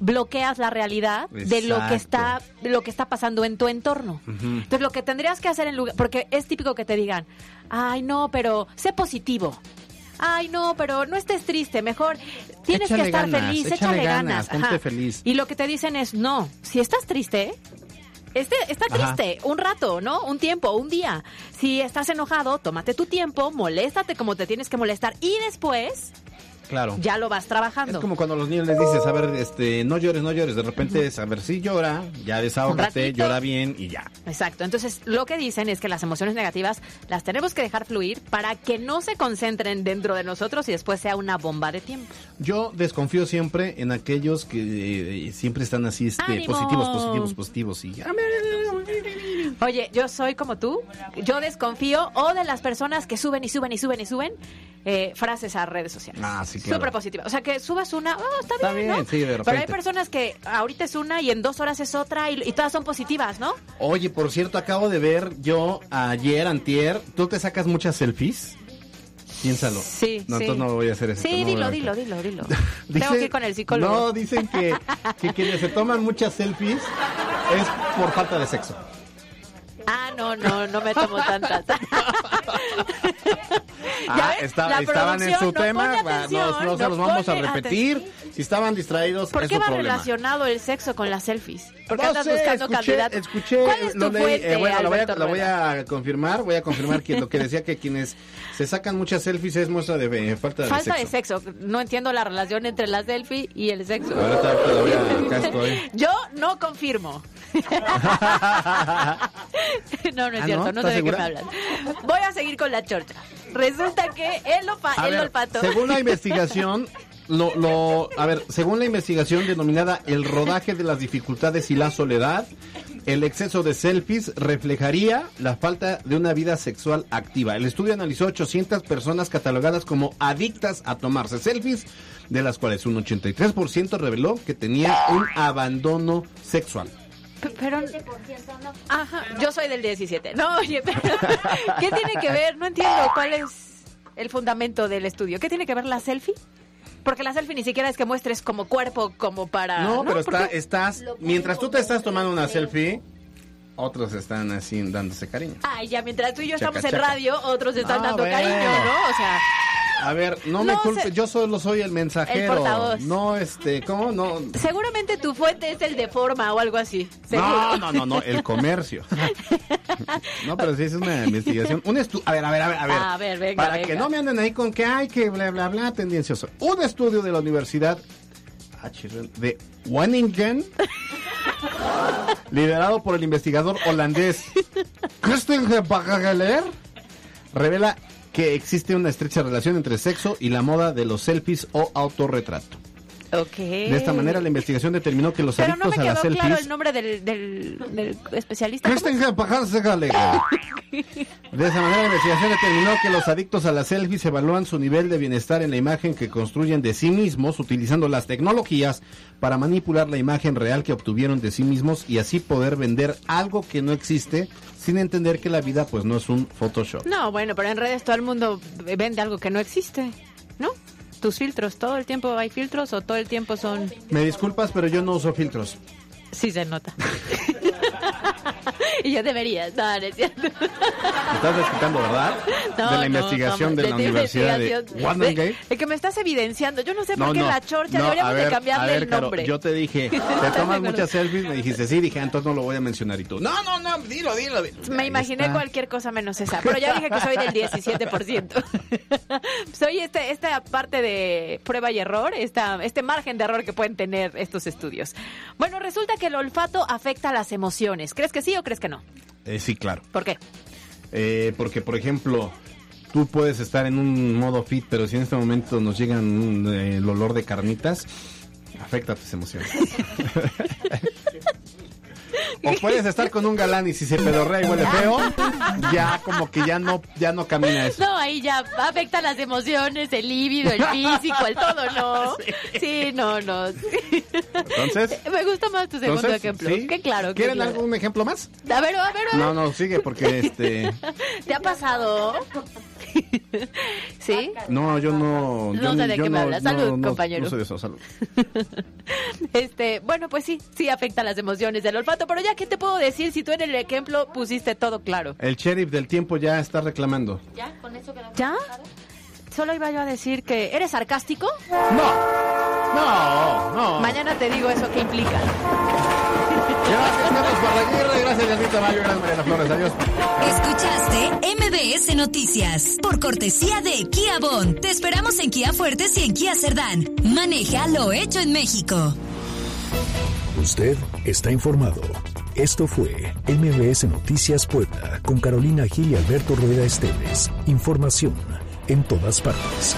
bloqueas la realidad de lo que está lo que está pasando en tu entorno. Entonces lo que tendrías que hacer en lugar porque es típico que te digan, "Ay, no, pero sé positivo." Ay, no, pero no estés triste, mejor tienes Échale que estar ganas, feliz, échale échale ganas, ganas. ponte feliz. Y lo que te dicen es, no, si estás triste, este, está Ajá. triste, un rato, ¿no? Un tiempo, un día. Si estás enojado, tómate tu tiempo, moléstate como te tienes que molestar y después Claro. ya lo vas trabajando. Es como cuando a los niños les dices, a ver, este, no llores, no llores. De repente es, a ver, si llora, ya desahógate, llora bien y ya. Exacto. Entonces, lo que dicen es que las emociones negativas las tenemos que dejar fluir para que no se concentren dentro de nosotros y después sea una bomba de tiempo. Yo desconfío siempre en aquellos que eh, siempre están así, este, ¡Ánimo! positivos, positivos, positivos y Oye, yo soy como tú. Yo desconfío o de las personas que suben y suben y suben y suben eh, frases a redes sociales. Ah, sí, claro. Súper positiva. O sea, que subas una, oh, está, Está bien, bien, ¿no? sí, de Pero hay repente. personas que ahorita es una y en dos horas es otra y, y todas son positivas, ¿no? Oye, por cierto, acabo de ver yo ayer, antier, ¿tú te sacas muchas selfies? Piénsalo. Sí, No, sí. entonces no voy a hacer eso. Sí, no dilo, dilo, dilo, dilo. Tengo que ir con el psicólogo. No, dicen que, que quienes se toman muchas selfies es por falta de sexo. Ah, no, no, no me tomo tantas. Ah, está- estaban en su no tema, atención, no, no se los vamos a repetir. Si estaban distraídos, ¿Por es qué su va problema. relacionado el sexo con las selfies? ¿Por qué No andas sé, buscando escuché, candidatos? escuché, ¿Cuál es tu lo leí, fuente, eh, bueno, la voy, a, la voy a confirmar, voy a confirmar que lo que decía que quienes se sacan muchas selfies es muestra de eh, falta de Falta de sexo. sexo. No entiendo la relación entre la selfie y el sexo. Ahorita, ahorita la voy a- acá estoy. Yo no confirmo. no, no es Ah, cierto, ¿no? no, sé de ¿Estás qué me hablas. Voy a seguir con la chorcha. Resulta que el, opa- A el ver, olfato. Según la investigación, lo, lo, a ver, según la investigación denominada el rodaje de las dificultades y la soledad, el exceso de selfies reflejaría la falta de una vida sexual activa. El estudio analizó 800 personas catalogadas como adictas a tomarse selfies, de las cuales un 83% reveló que tenía un abandono sexual. Pero, ajá, yo soy del 17. No, oye, pero, ¿qué tiene que ver? No entiendo cuál es el fundamento del estudio. ¿Qué tiene que ver la selfie? Porque la selfie ni siquiera es que muestres como cuerpo, como para... No, pero ¿Por está, estás, mientras tú te estás tomando una selfie, otros están así dándose cariño. Ay, ya mientras tú y yo Chaca, estamos en radio, otros están Ah, dando bueno. cariño, ¿no? O sea, A ver, no, me No, culpes, se- yo solo soy el mensajero. El portavoz. No, este, ¿cómo? No. seguramente tu fuente es el de forma o algo así. No, seguro. no, no, no, el comercio. No, pero sí es una investigación. Un estu a ver, a ver, a ver, a ver. A ver, venga, Para venga. que no me anden ahí con que hay que bla, bla, bla, tendencioso. Un estudio de la Universidad ah, de Wageningen, liderado por el investigador holandés Christian Bagaler, revela que existe una estrecha relación entre sexo y la moda de los selfies o autorretrato. Ok. De esta manera, la investigación determinó que los Pero no adictos me a las quedó selfies... claro el nombre del, del, del especialista. De esa manera, la investigación determinó que los adictos a las selfies evalúan su nivel de bienestar en la imagen que construyen de sí mismos, utilizando las tecnologías para manipular la imagen real que obtuvieron de sí mismos y así poder vender algo que no existe, sin entender que la vida pues no es un Photoshop. No, bueno, pero en redes todo el mundo vende algo que no existe, ¿no? Tus filtros, todo el tiempo hay filtros o todo el tiempo son... Me disculpas, pero yo no uso filtros. Sí se nota. y yo debería, no, no es cierto. Estás desquitando, ¿verdad? No, de la investigación no, de la tu Universidad de. De- de que me estás evidenciando. Yo no sé por qué la chorcha deberíamos ver, de cambiarle ver, el Caro, nombre. yo te dije, te ¿Estás de tomas muchas selfies, me dijiste, sí, dije, "Ah, entonces no lo voy a mencionar y tú. No, no, no, dilo, dilo. dilo. Me Ahí imaginé está. cualquier cosa menos esa, pero ya dije que soy del 17%. soy este, esta parte de prueba y error, esta, este margen de error que pueden tener estos estudios. Bueno, resulta que el olfato afecta las emociones. ¿Crees que sí o crees que no? Eh, sí, claro. ¿Por qué? Eh, porque, por ejemplo, tú puedes estar en un modo fit, pero si en este momento nos llegan un, eh, el olor de carnitas, afecta tus emociones. o puedes estar con un galán y si se pedorrea y huele feo, ya como que ya no, ya no camina eso. No, ahí ya afecta las emociones, el líbido, el físico, el todo, ¿no? Sí, no, no. Entonces, Me gusta más tu segundo entonces, ejemplo. ¿sí? Qué claro. ¿Quieren claro. algún ejemplo más? A ver, a ver, a ver. No, no, sigue porque este... ¿Te ha pasado? ¿Sí? No, yo no. No yo sé de qué me hablas. no- Salud, no- compañero. No sé de eso, salud. Este, bueno, pues sí, sí afecta las emociones del olfato, pero ya, ¿qué te puedo decir si tú en el ejemplo pusiste todo claro? El sheriff del tiempo ya está reclamando. ¿Ya? ¿Con eso quedamos? ¿Ya? Solo iba yo a decir que, ¿eres sarcástico? No, no. Mañana te digo eso, ¿qué implica? Gracias, Carlos Barraguirre. Gracias, Dianita Mayo. Gracias, Mariana Flores. Adiós. Escuchaste MBS Noticias por cortesía de Kia Bon. Te esperamos en Kia Fuertes y en Kia Cerdán. Maneja lo hecho en México. Usted está informado. Esto fue MBS Noticias Puebla con Carolina Gil y Alberto Rueda Esteves. Información en todas partes.